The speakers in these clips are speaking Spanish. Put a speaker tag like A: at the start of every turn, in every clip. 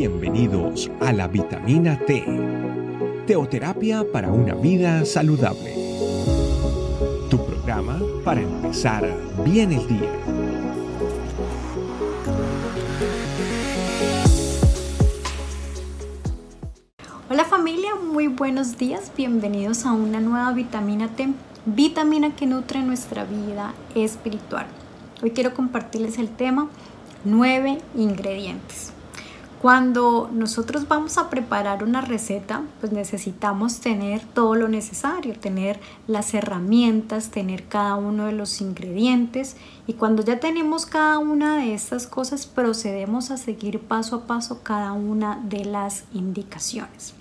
A: Bienvenidos a la vitamina T, teoterapia para una vida saludable. Tu programa para empezar bien el día.
B: Hola familia, muy buenos días, bienvenidos a una nueva vitamina T, vitamina que nutre nuestra vida espiritual. Hoy quiero compartirles el tema nueve ingredientes. Cuando nosotros vamos a preparar una receta, pues necesitamos tener todo lo necesario, tener las herramientas, tener cada uno de los ingredientes y cuando ya tenemos cada una de estas cosas procedemos a seguir paso a paso cada una de las indicaciones.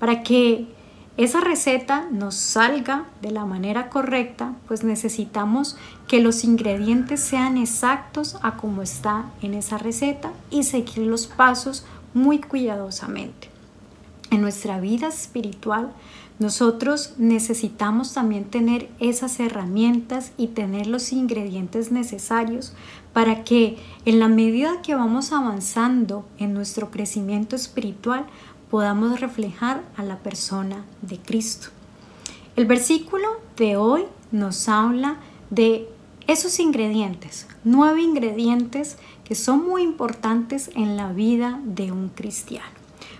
B: Para que esa receta nos salga de la manera correcta, pues necesitamos que los ingredientes sean exactos a como está en esa receta y seguir los pasos muy cuidadosamente. En nuestra vida espiritual, nosotros necesitamos también tener esas herramientas y tener los ingredientes necesarios para que en la medida que vamos avanzando en nuestro crecimiento espiritual podamos reflejar a la persona de Cristo. El versículo de hoy nos habla de esos ingredientes, nueve ingredientes que son muy importantes en la vida de un cristiano.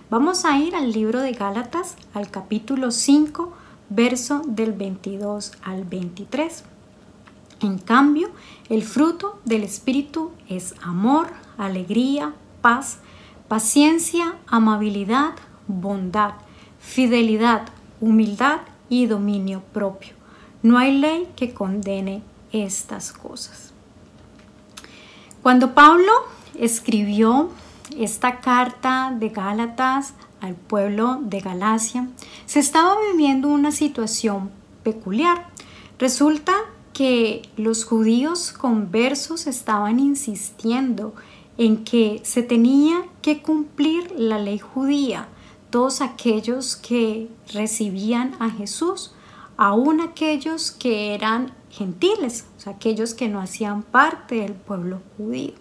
B: Vamos a ir al libro de Gálatas, al capítulo 5, verso del 22 al 23. En cambio, el fruto del Espíritu es amor, alegría, paz, paciencia, amabilidad, bondad, fidelidad, humildad y dominio propio. No hay ley que condene estas cosas. Cuando Pablo escribió esta carta de Gálatas al pueblo de Galacia, se estaba viviendo una situación peculiar. Resulta que los judíos conversos estaban insistiendo en que se tenía que cumplir la ley judía, todos aquellos que recibían a Jesús, aún aquellos que eran gentiles, o sea, aquellos que no hacían parte del pueblo judío.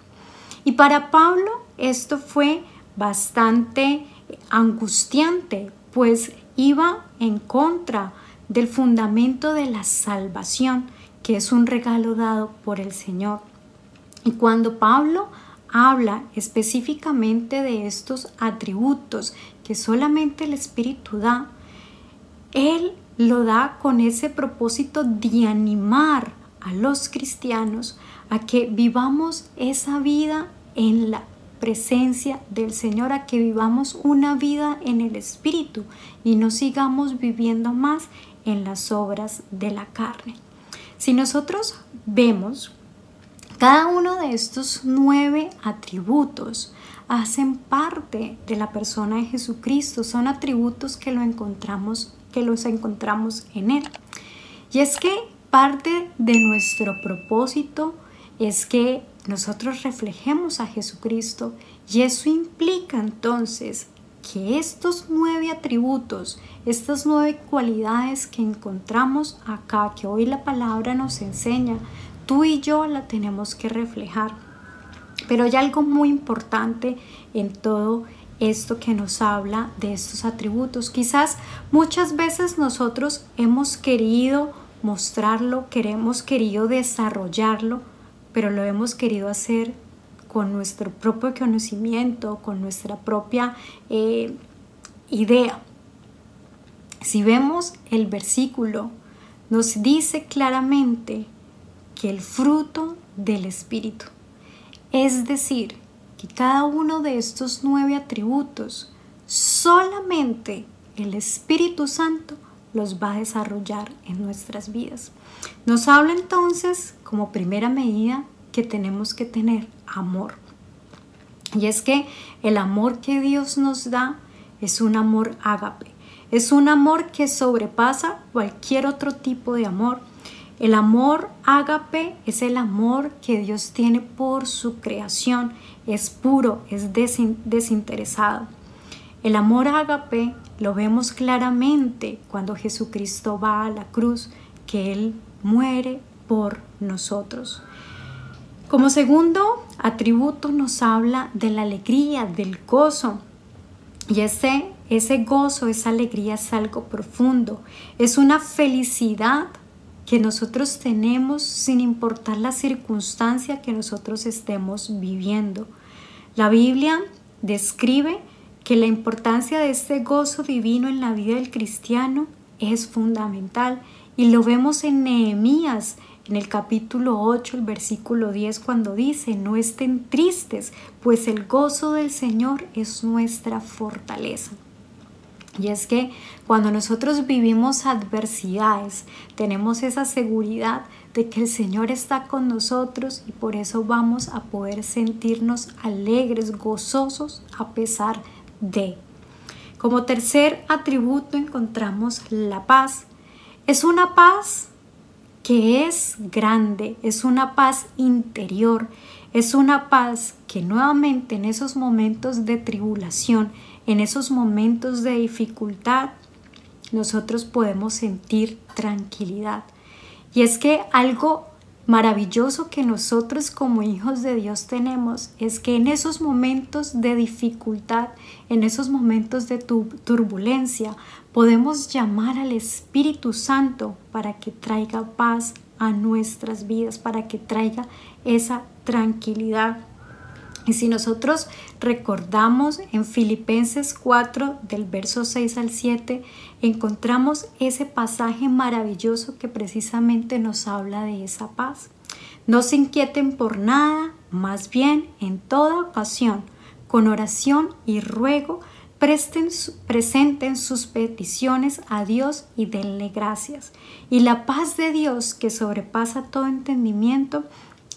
B: Y para Pablo esto fue bastante angustiante, pues iba en contra del fundamento de la salvación, que es un regalo dado por el Señor. Y cuando Pablo habla específicamente de estos atributos que solamente el Espíritu da, Él lo da con ese propósito de animar a los cristianos a que vivamos esa vida en la presencia del Señor, a que vivamos una vida en el Espíritu y no sigamos viviendo más en las obras de la carne. Si nosotros vemos cada uno de estos nueve atributos hacen parte de la persona de Jesucristo, son atributos que lo encontramos que los encontramos en él. Y es que parte de nuestro propósito es que nosotros reflejemos a Jesucristo y eso implica entonces que estos nueve atributos, estas nueve cualidades que encontramos acá, que hoy la palabra nos enseña, tú y yo la tenemos que reflejar. Pero hay algo muy importante en todo esto que nos habla de estos atributos. Quizás muchas veces nosotros hemos querido mostrarlo, queremos querido desarrollarlo, pero lo hemos querido hacer con nuestro propio conocimiento, con nuestra propia eh, idea. Si vemos el versículo, nos dice claramente que el fruto del Espíritu. Es decir, que cada uno de estos nueve atributos solamente el Espíritu Santo los va a desarrollar en nuestras vidas. Nos habla entonces como primera medida que tenemos que tener amor. Y es que el amor que Dios nos da es un amor ágape, es un amor que sobrepasa cualquier otro tipo de amor el amor ágape es el amor que Dios tiene por su creación, es puro, es desinteresado. El amor ágape lo vemos claramente cuando Jesucristo va a la cruz, que Él muere por nosotros. Como segundo atributo nos habla de la alegría, del gozo. Y ese, ese gozo, esa alegría es algo profundo. Es una felicidad que nosotros tenemos sin importar la circunstancia que nosotros estemos viviendo. La Biblia describe que la importancia de este gozo divino en la vida del cristiano es fundamental y lo vemos en Nehemías en el capítulo 8, el versículo 10, cuando dice, no estén tristes, pues el gozo del Señor es nuestra fortaleza. Y es que cuando nosotros vivimos adversidades, tenemos esa seguridad de que el Señor está con nosotros y por eso vamos a poder sentirnos alegres, gozosos a pesar de. Como tercer atributo encontramos la paz. Es una paz que es grande, es una paz interior, es una paz que nuevamente en esos momentos de tribulación, en esos momentos de dificultad, nosotros podemos sentir tranquilidad. Y es que algo maravilloso que nosotros como hijos de Dios tenemos es que en esos momentos de dificultad, en esos momentos de turbulencia, podemos llamar al Espíritu Santo para que traiga paz a nuestras vidas, para que traiga esa tranquilidad. Y si nosotros recordamos en Filipenses 4 del verso 6 al 7, encontramos ese pasaje maravilloso que precisamente nos habla de esa paz. No se inquieten por nada, más bien en toda ocasión, con oración y ruego, presenten sus peticiones a Dios y denle gracias. Y la paz de Dios, que sobrepasa todo entendimiento,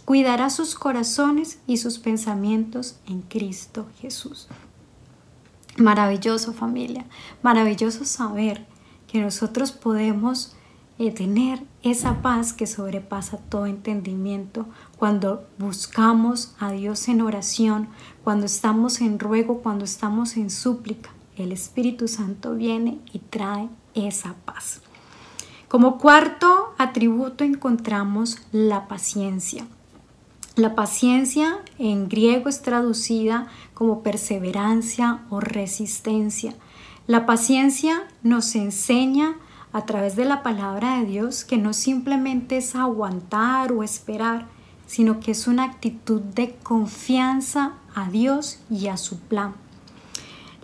B: cuidará sus corazones y sus pensamientos en Cristo Jesús. Maravilloso familia, maravilloso saber que nosotros podemos eh, tener esa paz que sobrepasa todo entendimiento cuando buscamos a Dios en oración, cuando estamos en ruego, cuando estamos en súplica. El Espíritu Santo viene y trae esa paz. Como cuarto atributo encontramos la paciencia. La paciencia en griego es traducida como perseverancia o resistencia. La paciencia nos enseña a través de la palabra de Dios que no simplemente es aguantar o esperar, sino que es una actitud de confianza a Dios y a su plan.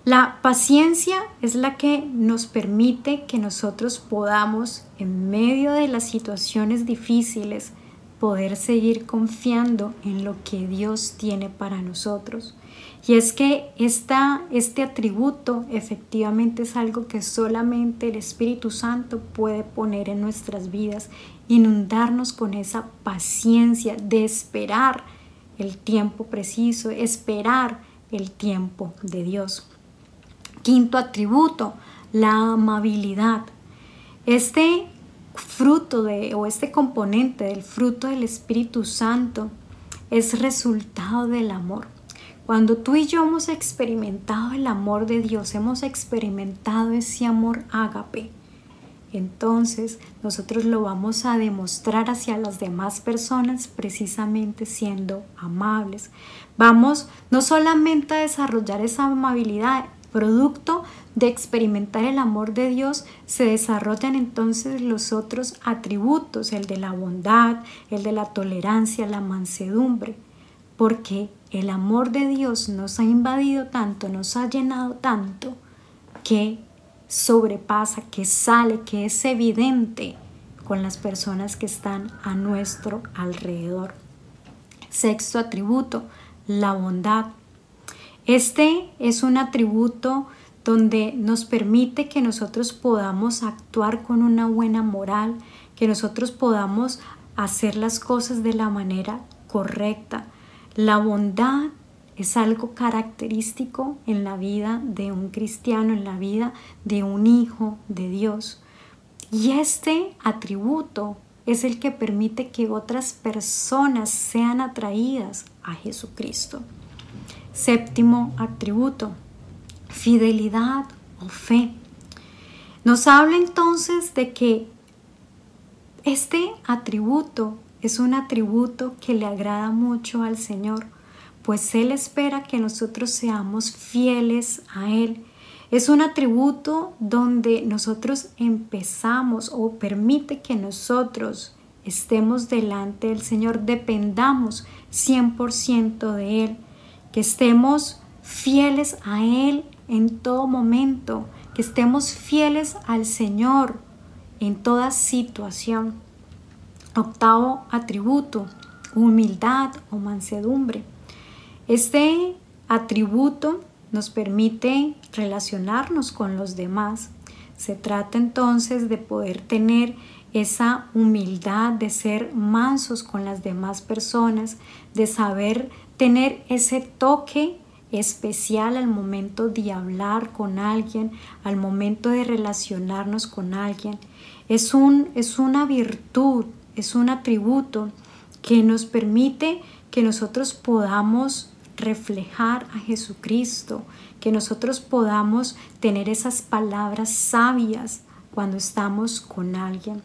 B: La paciencia es la que nos permite que nosotros podamos, en medio de las situaciones difíciles, poder seguir confiando en lo que Dios tiene para nosotros. Y es que esta, este atributo efectivamente es algo que solamente el Espíritu Santo puede poner en nuestras vidas, inundarnos con esa paciencia de esperar el tiempo preciso, esperar el tiempo de Dios. Quinto atributo, la amabilidad. Este fruto de, o este componente del fruto del Espíritu Santo es resultado del amor. Cuando tú y yo hemos experimentado el amor de Dios, hemos experimentado ese amor ágape, entonces nosotros lo vamos a demostrar hacia las demás personas precisamente siendo amables. Vamos no solamente a desarrollar esa amabilidad, producto de experimentar el amor de Dios, se desarrollan entonces los otros atributos, el de la bondad, el de la tolerancia, la mansedumbre, porque el amor de Dios nos ha invadido tanto, nos ha llenado tanto, que sobrepasa, que sale, que es evidente con las personas que están a nuestro alrededor. Sexto atributo, la bondad. Este es un atributo donde nos permite que nosotros podamos actuar con una buena moral, que nosotros podamos hacer las cosas de la manera correcta. La bondad es algo característico en la vida de un cristiano, en la vida de un hijo de Dios. Y este atributo es el que permite que otras personas sean atraídas a Jesucristo. Séptimo atributo, fidelidad o fe. Nos habla entonces de que este atributo es un atributo que le agrada mucho al Señor, pues Él espera que nosotros seamos fieles a Él. Es un atributo donde nosotros empezamos o permite que nosotros estemos delante del Señor, dependamos 100% de Él, que estemos fieles a Él en todo momento, que estemos fieles al Señor en toda situación. Octavo atributo, humildad o mansedumbre. Este atributo nos permite relacionarnos con los demás. Se trata entonces de poder tener esa humildad, de ser mansos con las demás personas, de saber tener ese toque especial al momento de hablar con alguien, al momento de relacionarnos con alguien. Es, un, es una virtud, es un atributo que nos permite que nosotros podamos reflejar a Jesucristo, que nosotros podamos tener esas palabras sabias cuando estamos con alguien.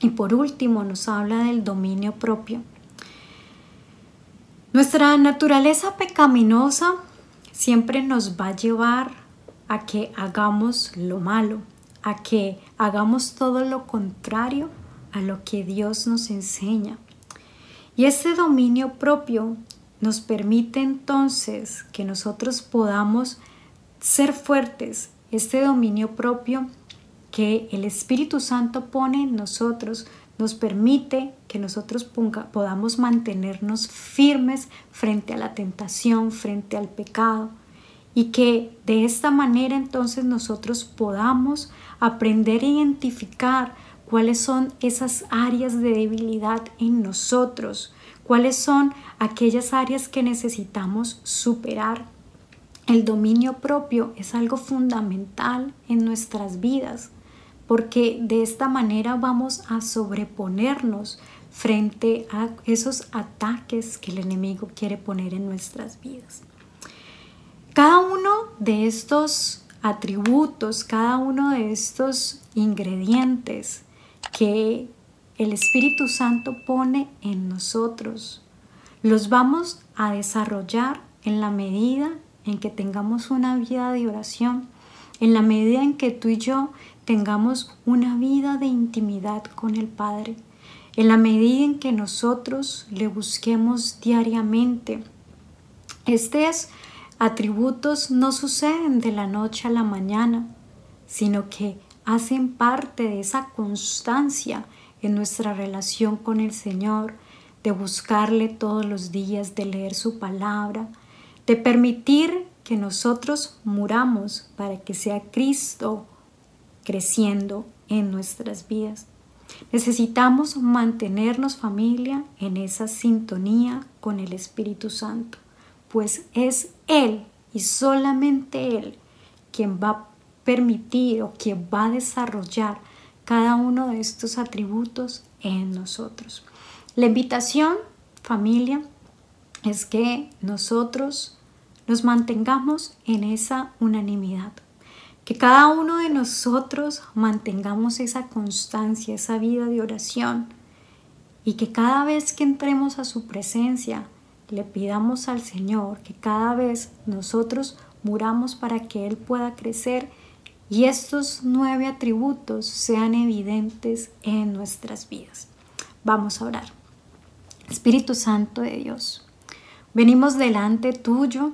B: Y por último nos habla del dominio propio. Nuestra naturaleza pecaminosa siempre nos va a llevar a que hagamos lo malo, a que hagamos todo lo contrario a lo que Dios nos enseña. Y ese dominio propio nos permite entonces que nosotros podamos ser fuertes. Este dominio propio que el Espíritu Santo pone en nosotros nos permite que nosotros podamos mantenernos firmes frente a la tentación, frente al pecado, y que de esta manera entonces nosotros podamos aprender a identificar cuáles son esas áreas de debilidad en nosotros, cuáles son aquellas áreas que necesitamos superar. El dominio propio es algo fundamental en nuestras vidas porque de esta manera vamos a sobreponernos frente a esos ataques que el enemigo quiere poner en nuestras vidas. Cada uno de estos atributos, cada uno de estos ingredientes que el Espíritu Santo pone en nosotros, los vamos a desarrollar en la medida en que tengamos una vida de oración, en la medida en que tú y yo tengamos una vida de intimidad con el Padre, en la medida en que nosotros le busquemos diariamente. Estos atributos no suceden de la noche a la mañana, sino que hacen parte de esa constancia en nuestra relación con el Señor, de buscarle todos los días, de leer su palabra, de permitir que nosotros muramos para que sea Cristo creciendo en nuestras vidas. Necesitamos mantenernos familia en esa sintonía con el Espíritu Santo, pues es Él y solamente Él quien va a permitir o quien va a desarrollar cada uno de estos atributos en nosotros. La invitación, familia, es que nosotros nos mantengamos en esa unanimidad que cada uno de nosotros mantengamos esa constancia, esa vida de oración y que cada vez que entremos a su presencia le pidamos al Señor que cada vez nosotros muramos para que Él pueda crecer y estos nueve atributos sean evidentes en nuestras vidas. Vamos a orar. Espíritu Santo de Dios, venimos delante tuyo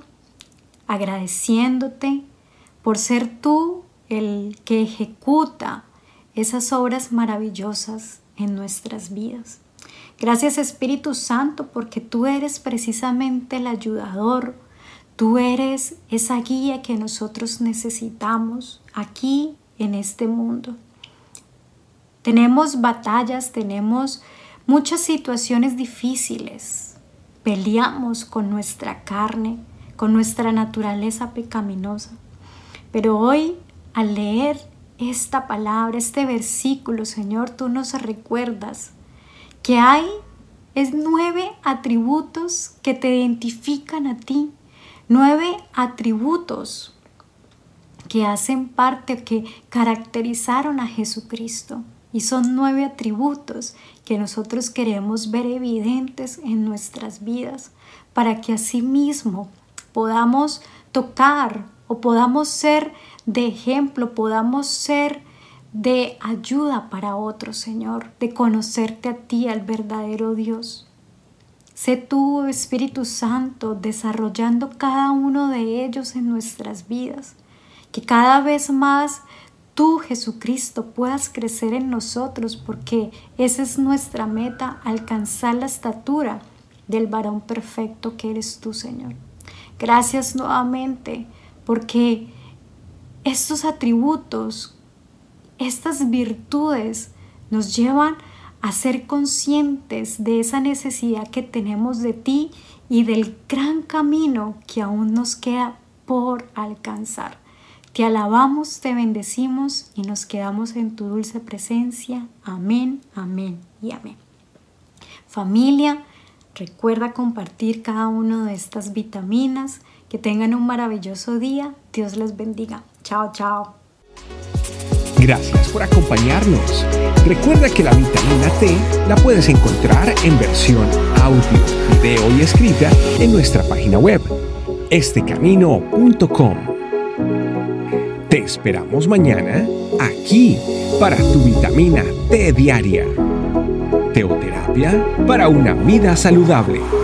B: agradeciéndote por ser tú el que ejecuta esas obras maravillosas en nuestras vidas. Gracias Espíritu Santo porque tú eres precisamente el ayudador, tú eres esa guía que nosotros necesitamos aquí en este mundo. Tenemos batallas, tenemos muchas situaciones difíciles, peleamos con nuestra carne, con nuestra naturaleza pecaminosa. Pero hoy, al leer esta palabra, este versículo, Señor, tú nos recuerdas que hay es nueve atributos que te identifican a ti, nueve atributos que hacen parte, que caracterizaron a Jesucristo. Y son nueve atributos que nosotros queremos ver evidentes en nuestras vidas para que mismo podamos tocar o podamos ser de ejemplo, podamos ser de ayuda para otros, Señor, de conocerte a ti, al verdadero Dios. Sé tú, Espíritu Santo, desarrollando cada uno de ellos en nuestras vidas, que cada vez más tú, Jesucristo, puedas crecer en nosotros, porque esa es nuestra meta, alcanzar la estatura del varón perfecto que eres tú, Señor. Gracias nuevamente, porque estos atributos, estas virtudes nos llevan a ser conscientes de esa necesidad que tenemos de ti y del gran camino que aún nos queda por alcanzar. Te alabamos, te bendecimos y nos quedamos en tu dulce presencia. Amén, amén y amén. Familia, recuerda compartir cada una de estas vitaminas. Que tengan un maravilloso día. Dios les bendiga. Chao, chao.
A: Gracias por acompañarnos. Recuerda que la vitamina T la puedes encontrar en versión audio, video y escrita en nuestra página web, estecamino.com. Te esperamos mañana aquí para tu vitamina T diaria. Teoterapia para una vida saludable.